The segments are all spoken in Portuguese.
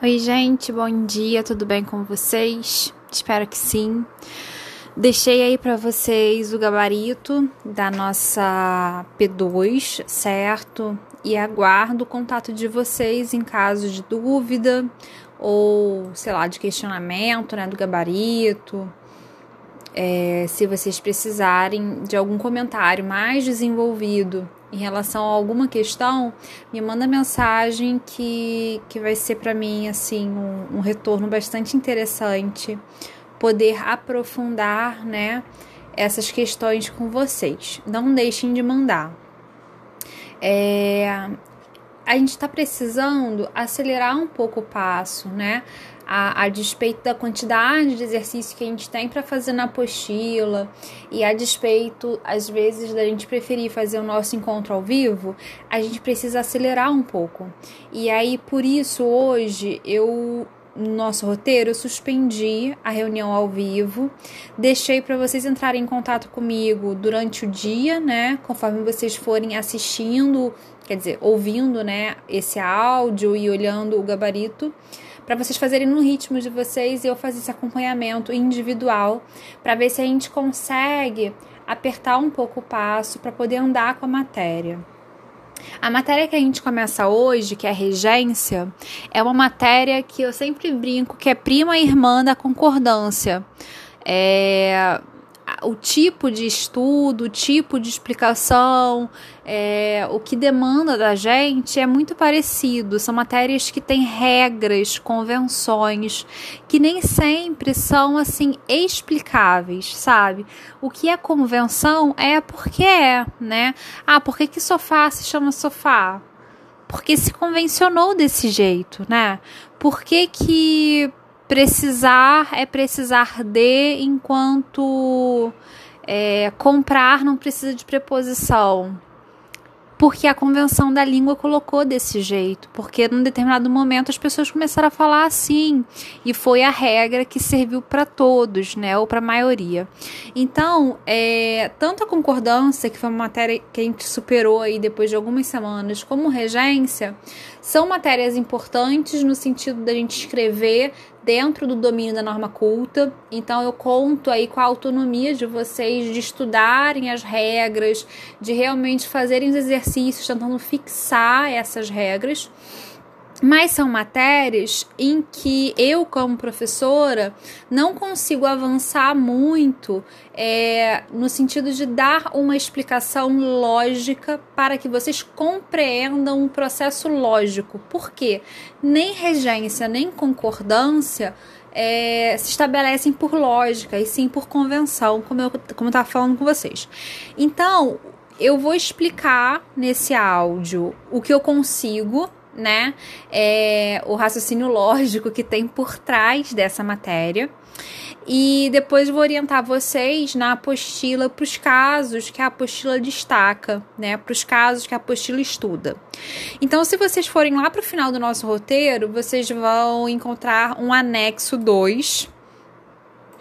Oi, gente, bom dia, tudo bem com vocês? Espero que sim. Deixei aí para vocês o gabarito da nossa P2, certo? E aguardo o contato de vocês em caso de dúvida ou, sei lá, de questionamento, né, do gabarito. É, se vocês precisarem de algum comentário mais desenvolvido em relação a alguma questão, me manda mensagem que, que vai ser para mim assim um, um, retorno bastante interessante poder aprofundar, né, essas questões com vocês. Não deixem de mandar. É, a gente está precisando acelerar um pouco o passo, né? A, a despeito da quantidade de exercício que a gente tem para fazer na apostila e a despeito, às vezes, da gente preferir fazer o nosso encontro ao vivo, a gente precisa acelerar um pouco. E aí, por isso, hoje eu no nosso roteiro, eu suspendi a reunião ao vivo, deixei para vocês entrarem em contato comigo durante o dia, né? Conforme vocês forem assistindo, quer dizer, ouvindo, né, esse áudio e olhando o gabarito para vocês fazerem no ritmo de vocês e eu fazer esse acompanhamento individual para ver se a gente consegue apertar um pouco o passo para poder andar com a matéria. A matéria que a gente começa hoje, que é a regência, é uma matéria que eu sempre brinco que é prima e irmã da concordância. É, o tipo de estudo, o tipo de explicação, é, o que demanda da gente é muito parecido. São matérias que têm regras, convenções, que nem sempre são assim explicáveis, sabe? O que é convenção é porque é, né? Ah, por que, que sofá se chama sofá? Porque se convencionou desse jeito, né? Por que, que precisar é precisar de, enquanto é, comprar não precisa de preposição porque a convenção da língua colocou desse jeito, porque num determinado momento as pessoas começaram a falar assim, e foi a regra que serviu para todos, né, ou para a maioria. Então, é, tanto a concordância, que foi uma matéria que a gente superou aí depois de algumas semanas, como regência, são matérias importantes no sentido da gente escrever dentro do domínio da norma culta. Então eu conto aí com a autonomia de vocês de estudarem as regras, de realmente fazerem os exercícios tentando fixar essas regras. Mas são matérias em que eu, como professora, não consigo avançar muito é, no sentido de dar uma explicação lógica para que vocês compreendam o processo lógico. Porque nem regência nem concordância é, se estabelecem por lógica e sim por convenção, como eu como estava falando com vocês. Então, eu vou explicar nesse áudio o que eu consigo né? É, o raciocínio lógico que tem por trás dessa matéria. E depois vou orientar vocês na apostila para os casos que a apostila destaca, né? Para os casos que a apostila estuda. Então, se vocês forem lá para o final do nosso roteiro, vocês vão encontrar um anexo 2,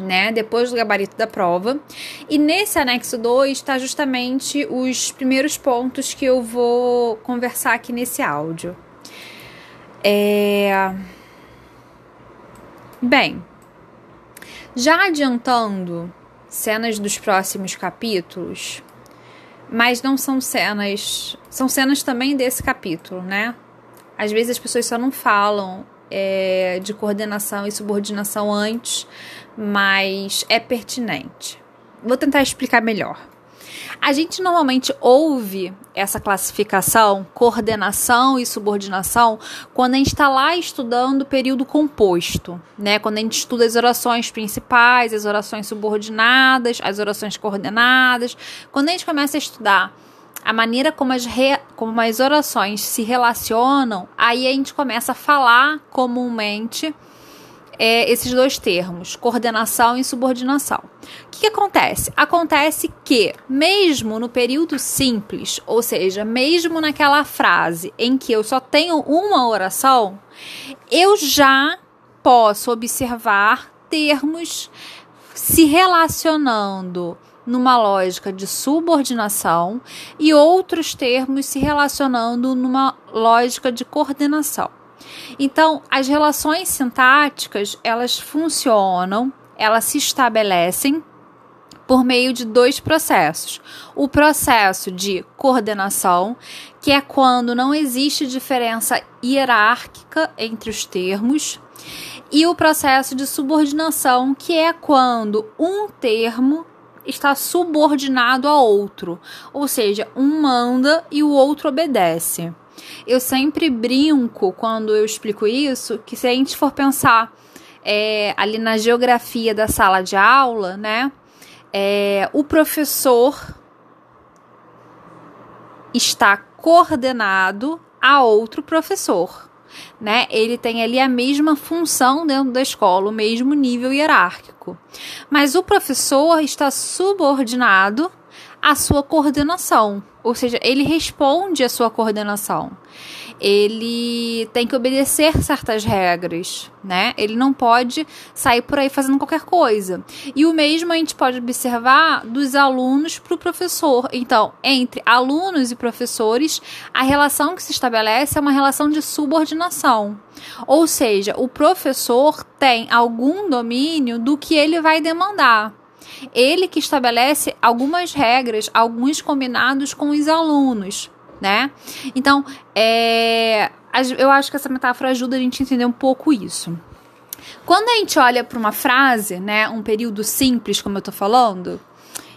né, depois do gabarito da prova. E nesse anexo 2 está justamente os primeiros pontos que eu vou conversar aqui nesse áudio. É... Bem, já adiantando cenas dos próximos capítulos, mas não são cenas. São cenas também desse capítulo, né? Às vezes as pessoas só não falam é, de coordenação e subordinação antes, mas é pertinente. Vou tentar explicar melhor. A gente normalmente ouve essa classificação, coordenação e subordinação, quando a gente está lá estudando o período composto, né? Quando a gente estuda as orações principais, as orações subordinadas, as orações coordenadas. Quando a gente começa a estudar a maneira como as, re, como as orações se relacionam, aí a gente começa a falar comumente é, esses dois termos, coordenação e subordinação. O que, que acontece? Acontece que, mesmo no período simples, ou seja, mesmo naquela frase em que eu só tenho uma oração, eu já posso observar termos se relacionando numa lógica de subordinação e outros termos se relacionando numa lógica de coordenação. Então, as relações sintáticas, elas funcionam, elas se estabelecem por meio de dois processos. O processo de coordenação, que é quando não existe diferença hierárquica entre os termos, e o processo de subordinação, que é quando um termo está subordinado a outro, ou seja, um manda e o outro obedece. Eu sempre brinco quando eu explico isso que se a gente for pensar é, ali na geografia da sala de aula, né, é, o professor está coordenado a outro professor né? Ele tem ali a mesma função dentro da escola, o mesmo nível hierárquico. Mas o professor está subordinado à sua coordenação, ou seja, ele responde à sua coordenação ele tem que obedecer certas regras, né? Ele não pode sair por aí fazendo qualquer coisa. E o mesmo a gente pode observar dos alunos para o professor. Então, entre alunos e professores, a relação que se estabelece é uma relação de subordinação. Ou seja, o professor tem algum domínio do que ele vai demandar. Ele que estabelece algumas regras, alguns combinados com os alunos né? Então, é, eu acho que essa metáfora ajuda a gente a entender um pouco isso. Quando a gente olha para uma frase, né, um período simples, como eu tô falando,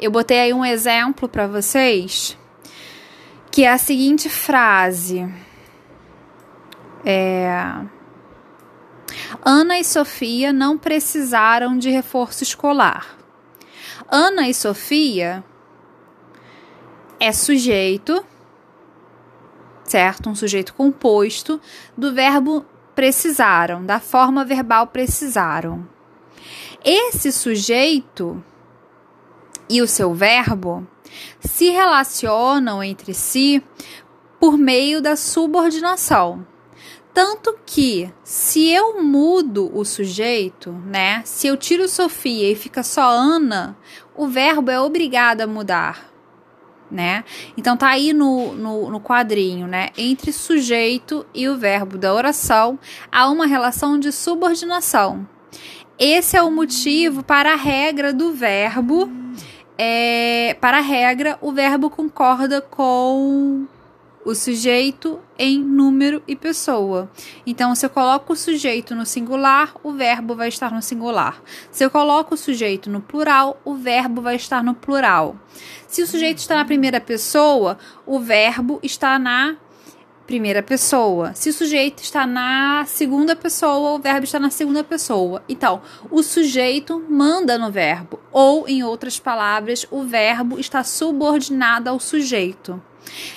eu botei aí um exemplo para vocês, que é a seguinte frase. É, Ana e Sofia não precisaram de reforço escolar. Ana e Sofia é sujeito certo? Um sujeito composto do verbo precisaram, da forma verbal precisaram. Esse sujeito e o seu verbo se relacionam entre si por meio da subordinação. Tanto que, se eu mudo o sujeito, né? Se eu tiro Sofia e fica só Ana, o verbo é obrigado a mudar né? Então tá aí no, no, no, quadrinho, né? Entre sujeito e o verbo da oração há uma relação de subordinação. Esse é o motivo para a regra do verbo. É, para a regra, o verbo concorda com o sujeito em número e pessoa. Então, se eu coloco o sujeito no singular, o verbo vai estar no singular. Se eu coloco o sujeito no plural, o verbo vai estar no plural. Se o sujeito está na primeira pessoa, o verbo está na primeira pessoa. Se o sujeito está na segunda pessoa, o verbo está na segunda pessoa. Então, o sujeito manda no verbo, ou, em outras palavras, o verbo está subordinado ao sujeito.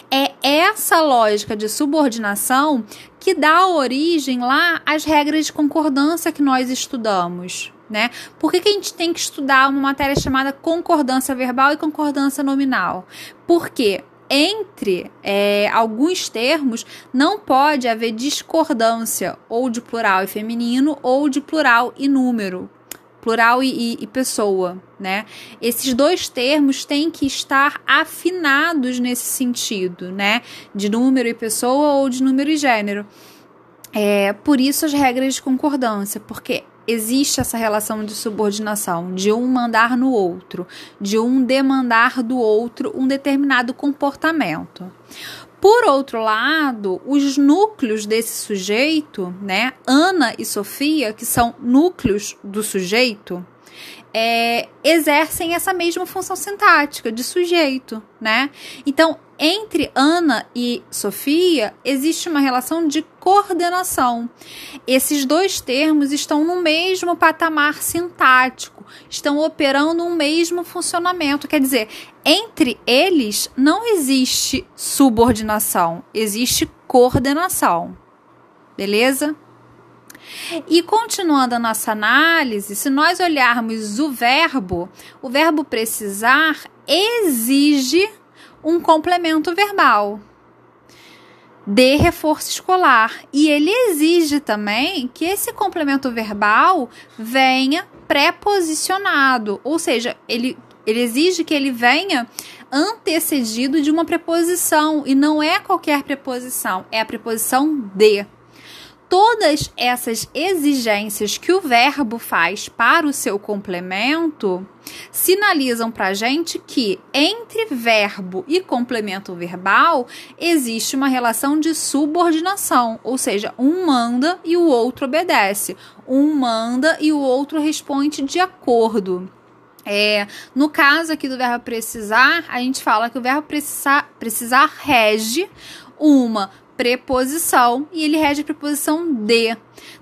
É essa lógica de subordinação que dá origem lá às regras de concordância que nós estudamos. Né? Por que, que a gente tem que estudar uma matéria chamada concordância verbal e concordância nominal? Porque entre é, alguns termos não pode haver discordância ou de plural e feminino ou de plural e número plural e, e, pessoa, né? Esses dois termos têm que estar afinados nesse sentido, né? De número e pessoa ou de número e gênero. É, por isso as regras de concordância, porque existe essa relação de subordinação, de um mandar no outro, de um demandar do outro um determinado comportamento. Por outro lado, os núcleos desse sujeito, né, Ana e Sofia, que são núcleos do sujeito, é, exercem essa mesma função sintática de sujeito, né? Então, entre Ana e Sofia existe uma relação de coordenação. Esses dois termos estão no mesmo patamar sintático, estão operando um mesmo funcionamento. Quer dizer, entre eles não existe subordinação, existe coordenação. Beleza? E continuando a nossa análise, se nós olharmos o verbo, o verbo precisar exige um complemento verbal de reforço escolar. E ele exige também que esse complemento verbal venha preposicionado, ou seja, ele, ele exige que ele venha antecedido de uma preposição, e não é qualquer preposição, é a preposição de. Todas essas exigências que o verbo faz para o seu complemento sinalizam para a gente que entre verbo e complemento verbal existe uma relação de subordinação, ou seja, um manda e o outro obedece, um manda e o outro responde de acordo. É, no caso aqui do verbo precisar, a gente fala que o verbo precisar, precisar rege uma preposição e ele rege a preposição de.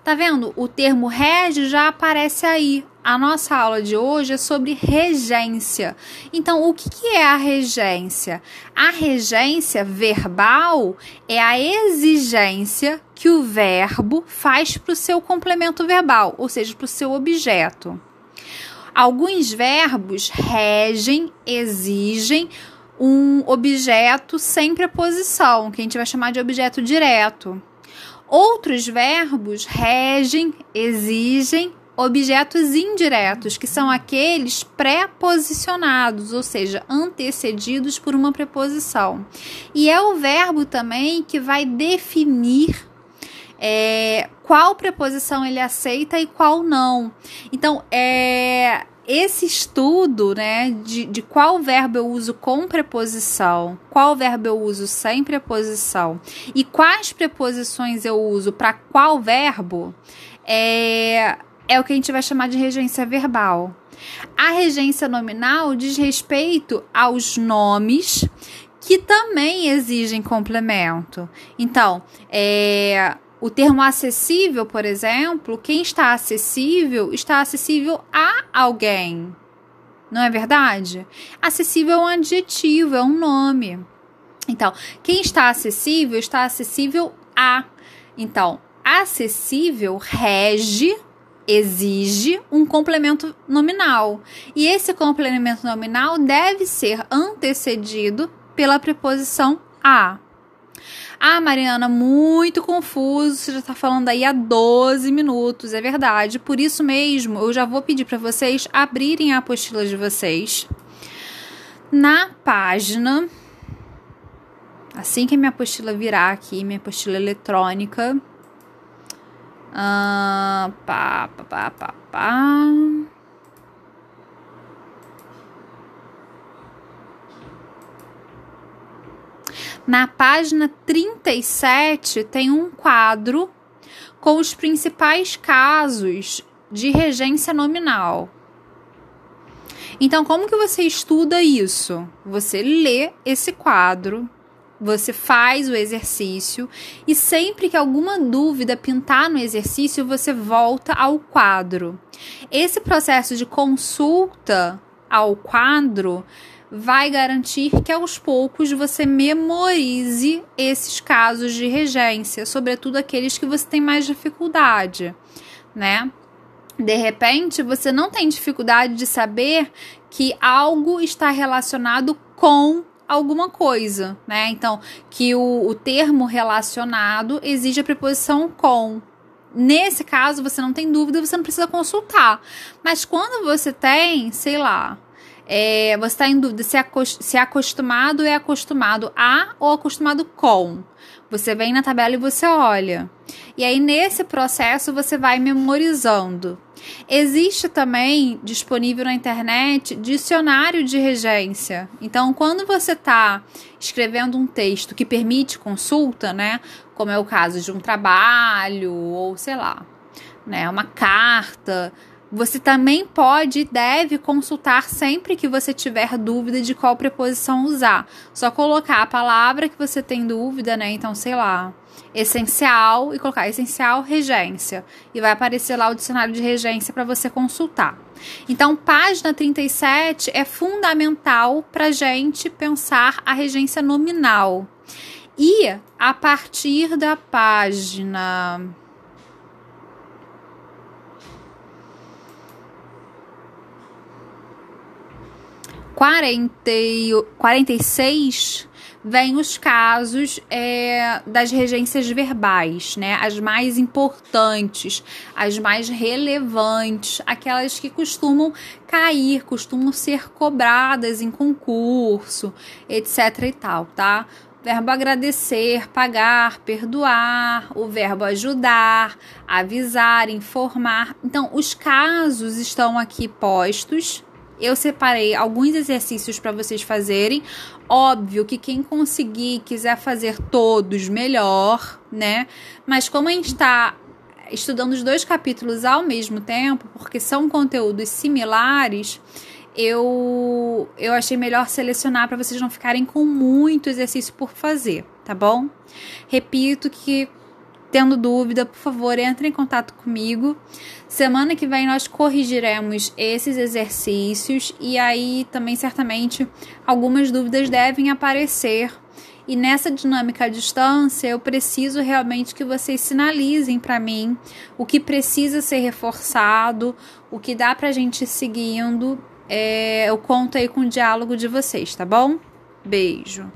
Tá vendo? O termo rege já aparece aí. A nossa aula de hoje é sobre regência. Então, o que, é a regência? A regência verbal é a exigência que o verbo faz para o seu complemento verbal, ou seja, para o seu objeto. Alguns verbos regem, exigem um objeto sem preposição, que a gente vai chamar de objeto direto. Outros verbos regem, exigem objetos indiretos, que são aqueles pré-posicionados, ou seja, antecedidos por uma preposição. E é o verbo também que vai definir é, qual preposição ele aceita e qual não. Então, é, esse estudo, né, de, de qual verbo eu uso com preposição, qual verbo eu uso sem preposição e quais preposições eu uso para qual verbo, é, é o que a gente vai chamar de regência verbal. A regência nominal diz respeito aos nomes que também exigem complemento. Então, é, o termo acessível, por exemplo, quem está acessível está acessível a alguém. Não é verdade? Acessível é um adjetivo, é um nome. Então, quem está acessível está acessível a. Então, acessível rege, exige um complemento nominal. E esse complemento nominal deve ser antecedido pela preposição a. Ah, Mariana, muito confuso. Você já está falando aí há 12 minutos, é verdade. Por isso mesmo, eu já vou pedir para vocês abrirem a apostila de vocês. Na página. Assim que a minha apostila virar aqui, minha apostila eletrônica. Ah, pá, pá, pá, pá, pá. Na página 37 tem um quadro com os principais casos de regência nominal. Então, como que você estuda isso? Você lê esse quadro, você faz o exercício e sempre que alguma dúvida pintar no exercício, você volta ao quadro. Esse processo de consulta ao quadro vai garantir que aos poucos você memorize esses casos de regência, sobretudo aqueles que você tem mais dificuldade, né? De repente, você não tem dificuldade de saber que algo está relacionado com alguma coisa, né? Então, que o, o termo relacionado exige a preposição com. Nesse caso, você não tem dúvida, você não precisa consultar. Mas quando você tem, sei lá, é, você está em dúvida se, acost se acostumado é acostumado a ou acostumado com. Você vem na tabela e você olha. E aí, nesse processo, você vai memorizando. Existe também disponível na internet dicionário de regência. Então, quando você está escrevendo um texto que permite consulta, né? Como é o caso de um trabalho ou sei lá, né? Uma carta você também pode e deve consultar sempre que você tiver dúvida de qual preposição usar. Só colocar a palavra que você tem dúvida, né? Então, sei lá, essencial e colocar essencial regência. E vai aparecer lá o dicionário de regência para você consultar. Então, página 37 é fundamental para gente pensar a regência nominal. E a partir da página 40, 46 vem os casos é, das regências verbais, né? As mais importantes, as mais relevantes, aquelas que costumam cair, costumam ser cobradas em concurso, etc e tal, tá? verbo agradecer, pagar, perdoar, o verbo ajudar, avisar, informar. Então, os casos estão aqui postos. Eu separei alguns exercícios para vocês fazerem. Óbvio que quem conseguir quiser fazer todos, melhor, né? Mas como a gente está estudando os dois capítulos ao mesmo tempo, porque são conteúdos similares, eu, eu achei melhor selecionar para vocês não ficarem com muito exercício por fazer, tá bom? Repito que, tendo dúvida, por favor, entre em contato comigo. Semana que vem nós corrigiremos esses exercícios e aí também certamente algumas dúvidas devem aparecer. E nessa dinâmica à distância, eu preciso realmente que vocês sinalizem para mim o que precisa ser reforçado, o que dá para a gente ir seguindo é, eu conto aí com o diálogo de vocês, tá bom? Beijo.